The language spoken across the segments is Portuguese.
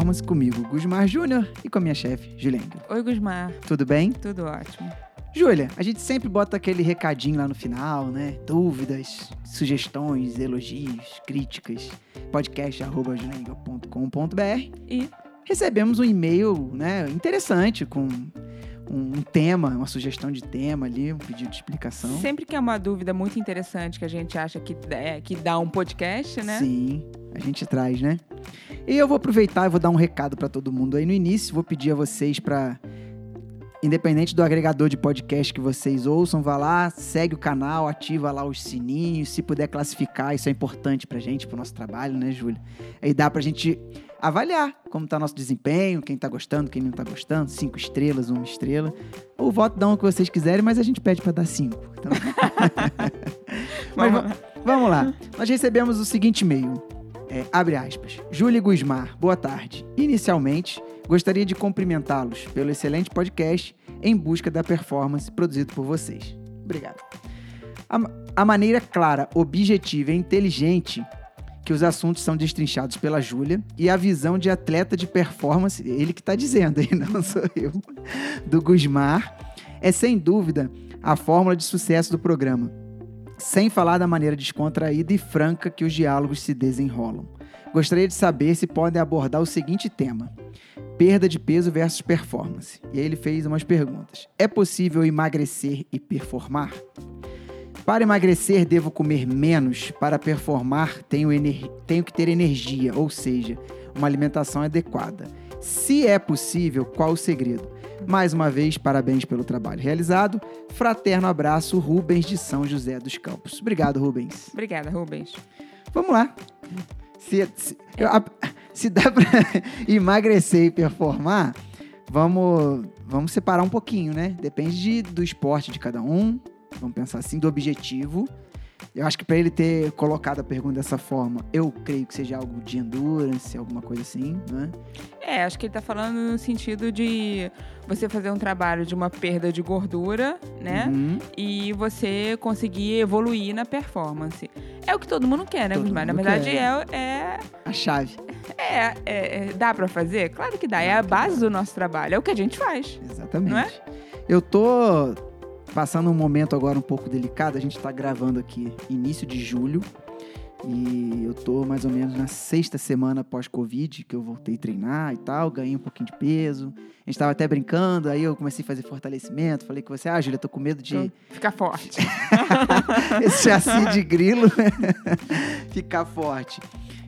Performance comigo, Gusmar Júnior, e com a minha chefe, Juliane. Oi, Gusmar. Tudo bem? Tudo ótimo. Júlia, a gente sempre bota aquele recadinho lá no final, né? Dúvidas, sugestões, elogios, críticas. podcast.juliengel.com.br E Recebemos um e-mail, né, interessante com um tema, uma sugestão de tema ali, um pedido de explicação. sempre que é uma dúvida muito interessante que a gente acha que, é, que dá um podcast, né? Sim, a gente traz, né? E eu vou aproveitar e vou dar um recado para todo mundo aí no início. Vou pedir a vocês para independente do agregador de podcast que vocês ouçam, vá lá, segue o canal, ativa lá os sininhos, se puder classificar, isso é importante pra gente, pro nosso trabalho, né, Júlia? Aí dá pra gente avaliar como tá nosso desempenho, quem tá gostando, quem não tá gostando, cinco estrelas, uma estrela. O voto dá o que vocês quiserem, mas a gente pede pra dar cinco. Então... mas, Vamos va- vamos lá. Nós recebemos o seguinte e-mail. É, abre aspas. Júlia Gusmar, boa tarde. Inicialmente, gostaria de cumprimentá-los pelo excelente podcast Em Busca da Performance produzido por vocês. Obrigado. A, a maneira clara, objetiva e inteligente que os assuntos são destrinchados pela Júlia e a visão de atleta de performance, ele que está dizendo aí, não sou eu, do Gusmar, é sem dúvida a fórmula de sucesso do programa. Sem falar da maneira descontraída e franca que os diálogos se desenrolam. Gostaria de saber se podem abordar o seguinte tema: perda de peso versus performance. E aí ele fez umas perguntas. É possível emagrecer e performar? Para emagrecer, devo comer menos. Para performar, tenho, tenho que ter energia, ou seja, uma alimentação adequada. Se é possível, qual o segredo? Mais uma vez, parabéns pelo trabalho realizado. Fraterno abraço, Rubens de São José dos Campos. Obrigado, Rubens. Obrigada, Rubens. Vamos lá. Se, se, eu- a- se dá pra emagrecer e performar, vamos, vamos separar um pouquinho, né? Depende de- do esporte de cada um. Vamos pensar assim, do objetivo. Eu acho que para ele ter colocado a pergunta dessa forma, eu creio que seja algo de endurance, alguma coisa assim, né? É, acho que ele tá falando no sentido de você fazer um trabalho de uma perda de gordura, né? Uhum. E você conseguir evoluir na performance. É o que todo mundo quer, né, Todo Gusmar? Na verdade, é, é, A chave. é, é- é- Dá pra fazer? Claro que dá. É a base do nosso trabalho. É o que a gente faz. Exatamente. Não é? Eu tô passando um momento agora um pouco delicado. A gente tá gravando aqui início de julho. E eu tô mais ou menos na sexta semana pós-Covid, que eu voltei a treinar e tal, ganhei um pouquinho de peso. A gente tava até brincando, aí eu comecei a fazer fortalecimento. Falei com você, ah, Júlia, tô com medo de Fica forte. esse chassi de grilo ficar forte.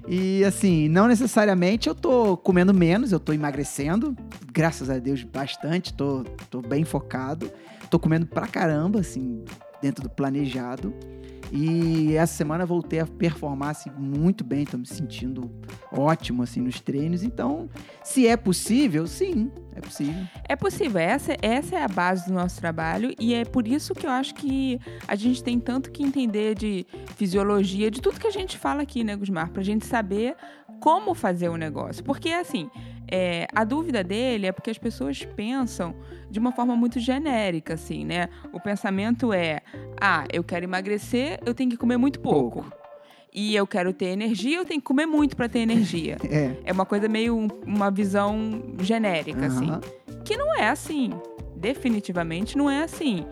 E assim, não necessariamente eu tô comendo menos, eu tô emagrecendo, graças a Deus, bastante, tô, tô bem focado. Tô comendo pra caramba, assim, dentro do planejado. E essa semana voltei a performar assim, muito bem, tô me sentindo ótimo assim nos treinos. Então, se é possível, sim, é possível. É possível, essa, essa é a base do nosso trabalho e é por isso que eu acho que a gente tem tanto que entender de fisiologia, de tudo que a gente fala aqui, né, Gusmar? Pra gente saber como fazer o negócio. Porque, assim, é, a dúvida dele é porque as pessoas pensam de uma forma muito genérica, assim, né? O pensamento é, ah, eu quero emagrecer, eu tenho que comer muito pouco. Pouco. E eu quero ter energia, eu tenho que comer muito pra ter energia. É. É uma coisa meio um- uma visão genérica, assim. aham. Que não é assim. Definitivamente não é assim.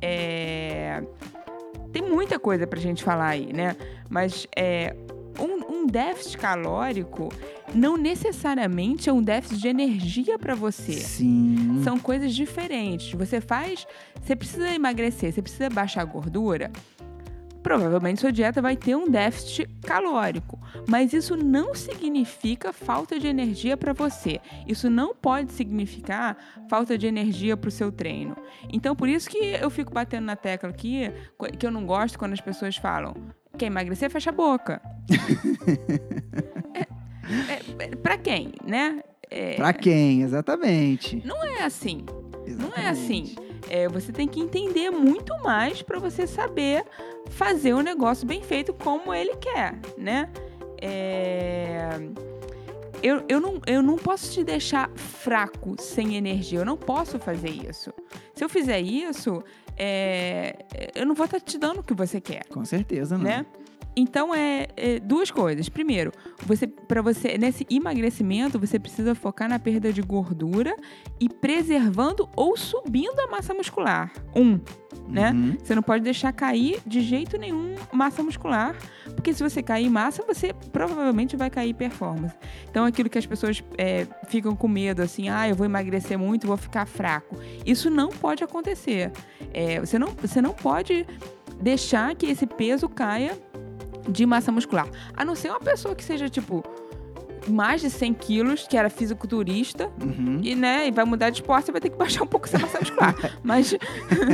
É, Tem muita coisa pra gente falar aí, né? Mas é, um, um déficit calórico não necessariamente é um déficit de energia pra você. Sim. São coisas diferentes. Você faz. Você precisa emagrecer, você precisa baixar a gordura. Provavelmente sua dieta vai ter um déficit calórico, mas isso não significa falta de energia para você. Isso não pode significar falta de energia para o seu treino. Então, por isso que eu fico batendo na tecla aqui, que eu não gosto quando as pessoas falam: quer emagrecer, fecha a boca. é, é, para quem, né? É, Pra quem? Exatamente. não é assim. Não é Exatamente. assim. É, você tem que entender muito mais para você saber fazer o negócio bem feito como ele quer, né? É, Eu, eu, não, eu não posso te deixar fraco, sem energia. Eu não posso fazer isso. Se eu fizer isso, é, eu não vou estar te dando o que você quer, Com certeza, não. né? Então é, é duas coisas. Primeiro, você para você nesse emagrecimento você precisa focar na perda de gordura e preservando ou subindo a massa muscular. Um, né? Uhum. Você não pode deixar cair de jeito nenhum massa muscular, porque se você cair massa, você provavelmente vai cair performance. Então, aquilo que as pessoas é, ficam com medo, assim, ah, eu vou emagrecer muito, vou ficar fraco. Isso não pode acontecer. É, você, não, você não pode deixar que esse peso caia de massa muscular. A não ser uma pessoa que seja, tipo, mais de 100 quilos, que era fisiculturista, Uhum. e, né, e vai mudar de esporte, você vai ter que baixar um pouco essa massa muscular. Mas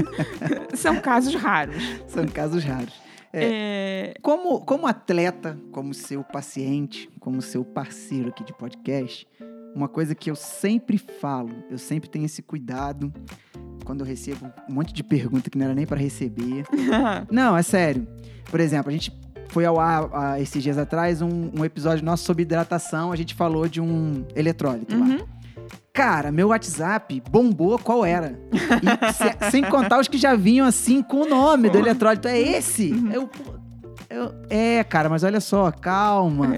são casos raros. São casos raros. É, Como, como atleta, como seu paciente, como seu parceiro aqui de podcast, uma coisa que eu sempre falo, eu sempre tenho esse cuidado quando eu recebo um monte de pergunta que não era nem para receber. Não, é sério. Por exemplo, a gente foi ao ar ah, esses dias atrás um, um episódio nosso sobre hidratação, a gente falou de um eletrólito lá. Uhum. Cara, meu WhatsApp bombou qual era. Se- sem contar os que já vinham assim com o nome do eletrólito. É esse? Uhum. Eu, eu- é, cara, mas olha só, calma.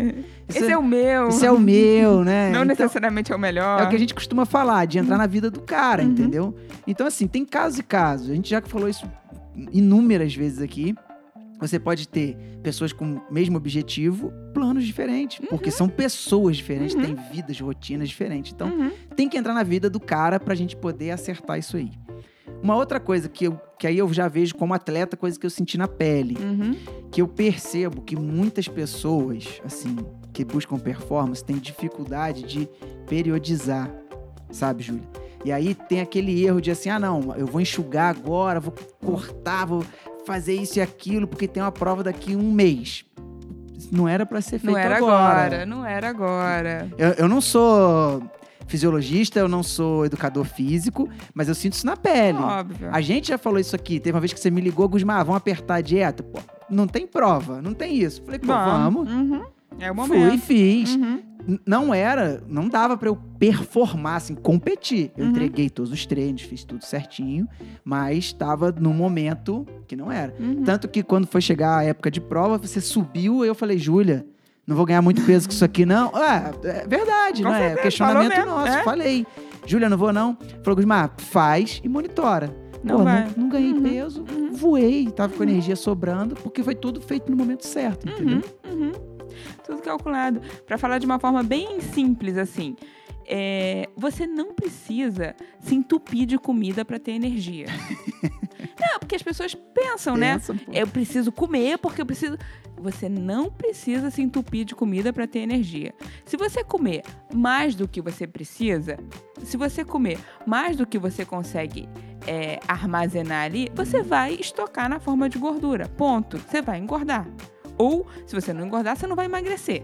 Isso Esse é o meu. isso é o meu, né? Não Então, necessariamente é o melhor. é o que a gente costuma falar, de entrar na vida do cara, Uhum. entendeu? Então, assim, tem casos e casos. A gente já falou isso inúmeras vezes aqui. Você pode ter pessoas com o mesmo objetivo, planos diferentes. Porque são pessoas diferentes, Uhum. têm vidas, rotinas diferentes. Então, Uhum. tem que entrar na vida do cara pra gente poder acertar isso aí. Uma outra coisa que, eu, que aí eu já vejo como atleta, coisa que eu senti na pele, Uhum. que eu percebo que muitas pessoas, assim, que buscam performance, têm dificuldade de periodizar, sabe, Júlia? E aí tem aquele erro de assim, ah, não, eu vou enxugar agora, vou cortar, vou fazer isso e aquilo, porque tem uma prova daqui um mês. Não era pra ser feito Não era agora. agora. não era agora. Eu, eu não sou fisiologista, eu não sou educador físico, mas eu sinto isso na pele. Óbvio. A gente já falou isso aqui. Teve uma vez que você me ligou, Gusmar, ah, vamos apertar a dieta? Pô, não tem prova, não tem isso. Falei, pô, vamos. Uhum. É o Fui e momento. fiz. Uhum. Não era, não dava pra eu performar, assim, competir. Eu Uhum. entreguei todos os treinos, fiz tudo certinho, mas estava num momento que não era. Uhum. Tanto que quando foi chegar a época de prova, você subiu, eu falei, Júlia, não vou ganhar muito peso com isso aqui, não. Ah, é verdade, Com não é? certeza, Questionamento falou mesmo, nosso. é. Falei, Júlia, não vou não. Falou, Gusmar, faz e monitora. Não Pô, não, não ganhei Uhum, peso, uhum. voei, tava com energia sobrando, porque foi tudo feito no momento certo, entendeu? Uhum, uhum. Tudo calculado. Pra falar de uma forma bem simples, assim. é, você não precisa se entupir de comida pra ter energia. não, porque as pessoas pensam, né? Pensa, pô. Eu preciso comer porque eu preciso. Você não precisa se entupir de comida para ter energia. Se você comer mais do que você precisa, se você comer mais do que você consegue é, armazenar ali, você vai estocar na forma de gordura. Ponto. Você vai engordar. Ou, se você não engordar, você não vai emagrecer.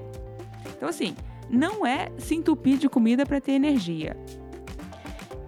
Então, assim, não é se entupir de comida para ter energia.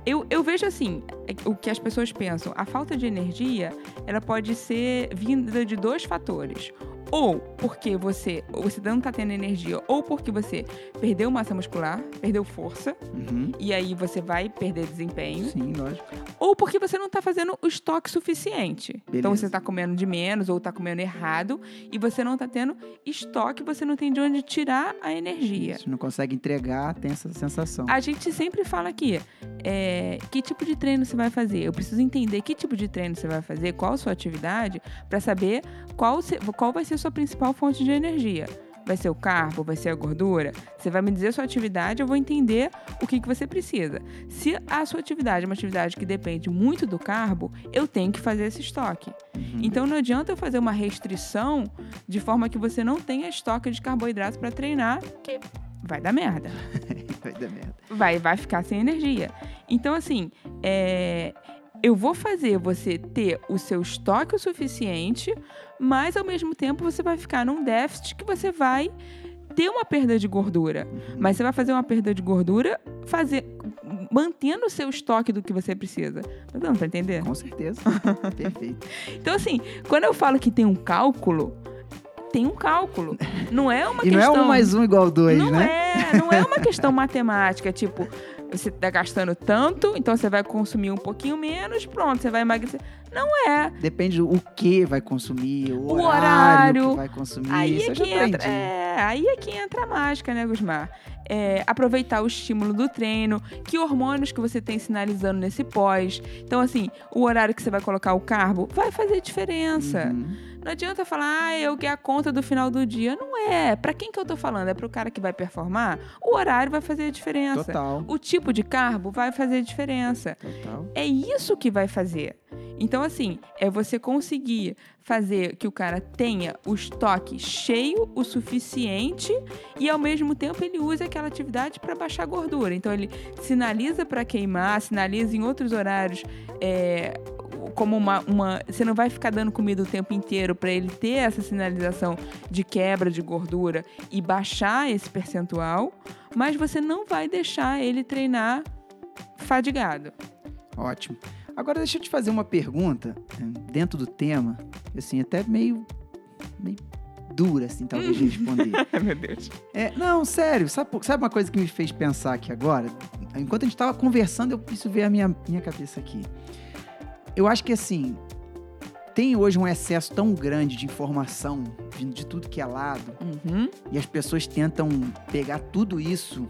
Eu, eu vejo assim, é o que as pessoas pensam, a falta de energia, ela pode ser vinda de dois fatores. Ou porque você, ou você não tá tendo energia, ou porque você perdeu massa muscular, perdeu força, Uhum. e aí você vai perder desempenho. Sim, lógico. Ou porque você não tá fazendo o estoque suficiente. Então Beleza. você tá comendo de menos ou tá comendo errado e você não tá tendo estoque, você não tem de onde tirar a energia. Se não consegue entregar, tem essa sensação. A gente sempre fala aqui, é, que tipo de treino você vai fazer? Eu preciso entender que tipo de treino você vai fazer, qual a sua atividade, para saber qual, qual vai ser a sua principal fonte de energia. Vai ser o carbo? Vai ser a gordura? Você vai me dizer a sua atividade, eu vou entender o que, que você precisa. Se a sua atividade é uma atividade que depende muito do carbo, eu tenho que fazer esse estoque. Uhum. Então não adianta eu fazer uma restrição de forma que você não tenha estoque de carboidratos para treinar, que vai dar merda Vai dar merda. vai, vai ficar sem energia. Então, assim, é, eu vou fazer você ter o seu estoque o suficiente, mas ao mesmo tempo você vai ficar num déficit que você vai ter uma perda de gordura. Mas você vai fazer uma perda de gordura fazer, mantendo o seu estoque do que você precisa. Tá dando pra entender? Com certeza. Perfeito. Então, assim, quando eu falo que tem um cálculo, tem um cálculo. Não é uma E não questão... é um mais um igual dois, não né? é, não é uma questão matemática, tipo, você tá gastando tanto, então você vai consumir um pouquinho menos, pronto, você vai emagrecer. Não é. Depende o que vai consumir, o, O horário, horário. que vai consumir. Aí é que entra, é, aí é que entra a mágica, né, Gusmar? É, aproveitar o estímulo do treino, que hormônios que você tem sinalizando nesse pós. Então, assim, o horário que você vai colocar o carbo vai fazer diferença. Uhum. Não adianta falar, ah, eu que a conta do final do dia. Não é. Pra quem que eu tô falando? É pro cara que vai performar? O horário vai fazer a diferença. Total, O tipo de carbo vai fazer diferença. total. É isso que vai fazer. Então, assim, é você conseguir fazer que o cara tenha o estoque cheio o suficiente e, ao mesmo tempo, ele use aquela atividade para baixar gordura. Então, ele sinaliza para queimar, sinaliza em outros horários. é, como uma, uma. Você não vai ficar dando comida o tempo inteiro para ele ter essa sinalização de quebra de gordura e baixar esse percentual, mas você não vai deixar ele treinar fadigado. Ótimo. Agora deixa eu te fazer uma pergunta eh, dentro do tema, assim, até meio, meio dura, assim, talvez de responder. Ai, meu Deus. É, não, sério, sabe, sabe uma coisa que me fez pensar aqui agora? Enquanto a gente tava conversando, eu, isso veio à minha, minha cabeça aqui. Eu acho que assim, tem hoje um excesso tão grande de informação vindo de tudo que é lado, Uhum. e as pessoas tentam pegar tudo isso,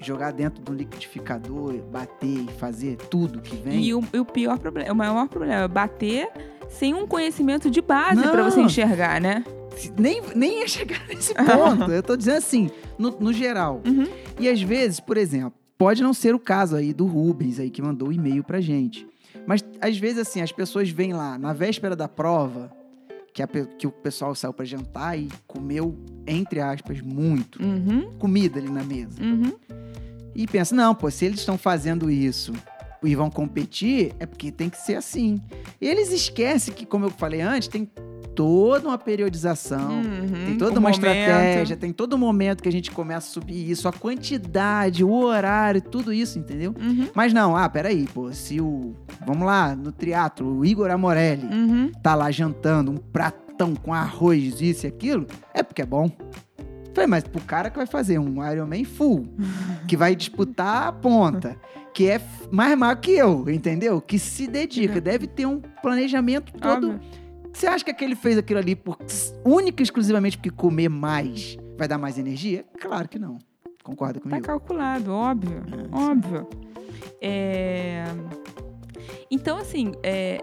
jogar dentro do liquidificador, bater e fazer tudo que vem. E o, e o pior problema, o maior problema é bater sem um conhecimento de base para você enxergar, né? Nem, nem ia chegar nesse ponto. eu tô dizendo assim, no, no geral. Uhum. E às vezes, por exemplo, pode não ser o caso aí do Rubens aí que mandou o e-mail pra gente. Mas às vezes assim, as pessoas vêm lá na véspera da prova, que, a que o pessoal saiu pra jantar e comeu, entre aspas, muito Uhum. comida ali na mesa. Uhum. E pensa, não, pô, se eles estão fazendo isso e vão competir, é porque tem que ser assim. E eles esquecem que, como eu falei antes, tem toda uma periodização. Uhum. Tem toda uma momento. estratégia, tem todo momento que a gente começa a subir isso, a quantidade, o horário, tudo isso, entendeu? Uhum. Mas não, ah, peraí, pô, se o. Vamos lá, no triatlo, o Igor Amorelli Uhum. tá lá jantando um pratão com arroz, isso e aquilo, é porque é bom. Falei, mas pro cara que vai fazer um Ironman full, que vai disputar a ponta, que é mais magro que eu, entendeu? Que se dedica, deve ter um planejamento todo Óbvio. você acha que aquele fez aquilo ali por, única e exclusivamente porque comer mais vai dar mais energia? Claro que não. Concorda Tá comigo? calculado, óbvio. É, óbvio. É... Então, assim, é,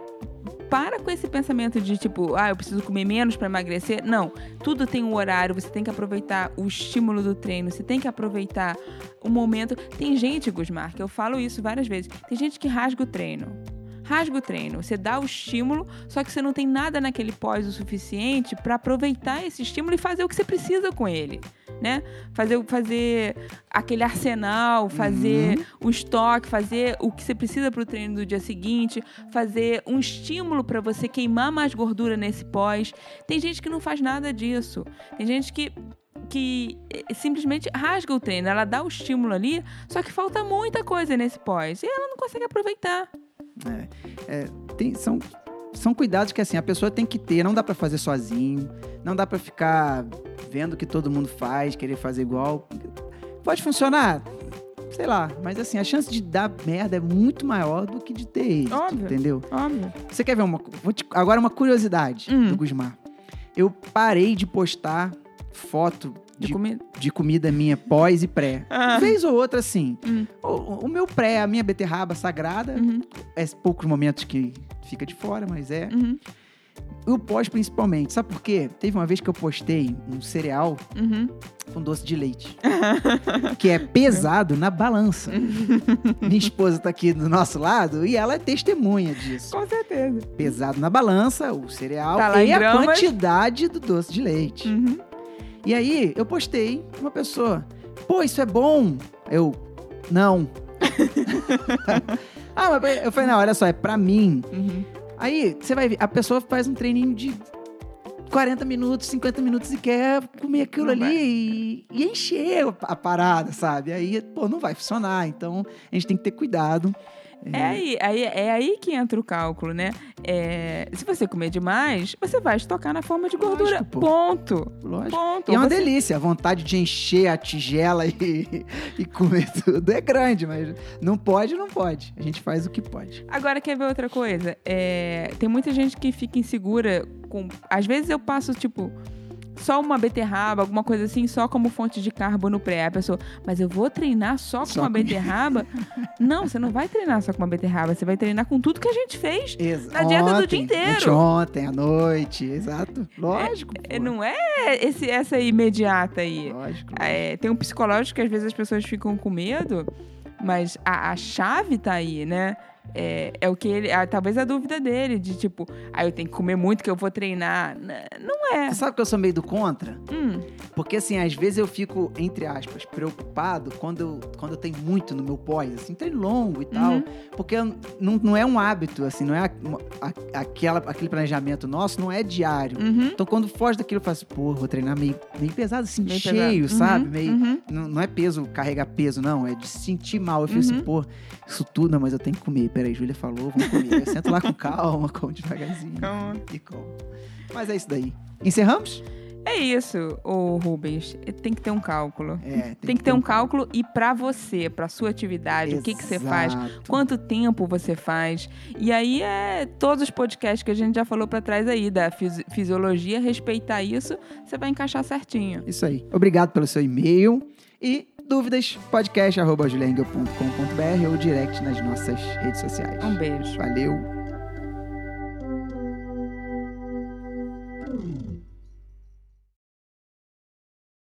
para com esse pensamento de tipo, ah, eu preciso comer menos para emagrecer. Não, tudo tem um horário, você tem que aproveitar o estímulo do treino, você tem que aproveitar o momento. Tem gente, Gusmar, que eu falo isso várias vezes, tem gente que rasga o treino. Rasga o treino, você dá o estímulo, só que você não tem nada naquele pós o suficiente para aproveitar esse estímulo e fazer o que você precisa com ele, né? Fazer, fazer aquele arsenal, fazer o estoque, fazer o que você precisa para o treino do dia seguinte, fazer um estímulo para você queimar mais gordura nesse pós. Tem gente que não faz nada disso. Tem gente que que eh, simplesmente rasga o treino, ela dá o estímulo ali, só que falta muita coisa nesse pós e ela não consegue aproveitar. É, tem- são, são cuidados que assim a pessoa tem que ter. Não dá pra fazer sozinho. Não dá pra ficar vendo o que todo mundo faz, querer fazer igual. Pode funcionar, sei lá. Mas assim a chance de dar merda é muito maior do que de ter êxito, Óbvio. entendeu? Óbvio. Você quer ver uma? te- agora uma curiosidade Hum. do Gusmar. Eu parei de postar foto De de, comida. de comida minha pós e pré. Ah. Vez ou outra, assim. Hum. O, o meu pré, a minha beterraba sagrada, Uhum, é poucos momentos que fica de fora, mas é. uhum, E o pós, principalmente. Sabe por quê? Teve uma vez que eu postei um cereal uhum. com doce de leite. que é pesado na balança. Minha esposa tá aqui do nosso lado e ela é testemunha disso. Com certeza. Pesado na balança, o cereal Tá e a gramas. quantidade do doce de leite. Uhum. E aí, eu postei uma pessoa, pô, isso é bom. Eu, não. ah, mas eu falei, não, olha só, é pra mim. Uhum. Aí, você vai ver, a pessoa faz um treininho de 40 minutos, 50 minutos e quer comer aquilo Não ali e, e encher a parada, sabe? Aí, pô, não vai funcionar. Então, a gente tem que ter cuidado. É aí, aí, é aí que entra o cálculo, né? É, se você comer demais, você vai estocar na forma de gordura. Lógico. Ponto. Lógico. Ponto. E é uma Você- delícia, a vontade de encher a tigela e, e comer tudo é grande, mas não pode, não pode. A gente faz o que pode. Agora, quer ver outra coisa? É, tem muita gente que fica insegura com. Às vezes eu passo, tipo, só uma beterraba, alguma coisa assim, só como fonte de carbo no pré. A pessoa, mas eu vou treinar só com Só uma com- beterraba? não, você não vai treinar só com uma beterraba, você vai treinar com tudo que a gente fez. Exa Na dieta do ontem, dia inteiro. Ontem, à noite, exato. Lógico. É. Não é esse, essa imediata aí. Lógico. É, tem um psicológico que às vezes as pessoas ficam com medo, mas a, a chave tá aí, né? É, é o que ele. ah, talvez a dúvida dele, de tipo, ah, eu tenho que comer muito que eu vou treinar. Não é. Você sabe que eu sou meio do contra? Hum, Porque, assim, às vezes eu fico, entre aspas, preocupado quando eu, quando eu tenho muito no meu pós, assim, treino longo e tal. Uhum. Porque não, não é um hábito, assim, não é a- a- aquela, aquele planejamento nosso, não é diário. uhum. Então, quando foge daquilo, eu faço, pô, vou treinar meio, meio pesado, assim, Meio cheio, pesado. sabe? Uhum, Meio, uhum. não, não é peso, carregar peso, não. É de se sentir mal. Eu fico Uhum. assim, pô, isso tudo, não, mas eu tenho que comer. Peraí, Júlia falou, vamos comer. Eu sento lá com calma, como devagarzinho. Calma. E como. Mas é isso daí. Encerramos? É isso, ô Rubens. Tem que ter um cálculo. É, Tem, que ter um cálculo e pra você, pra sua atividade, o que, que você faz, Exato. quanto tempo você faz. E aí é todos os podcasts que a gente já falou pra trás aí da fisi- fisiologia, respeitar isso, você vai encaixar certinho. Isso aí. Obrigado pelo seu e-mail. E dúvidas, podcast.juliengel.com.br ou direct nas nossas redes sociais. Um beijo. Valeu!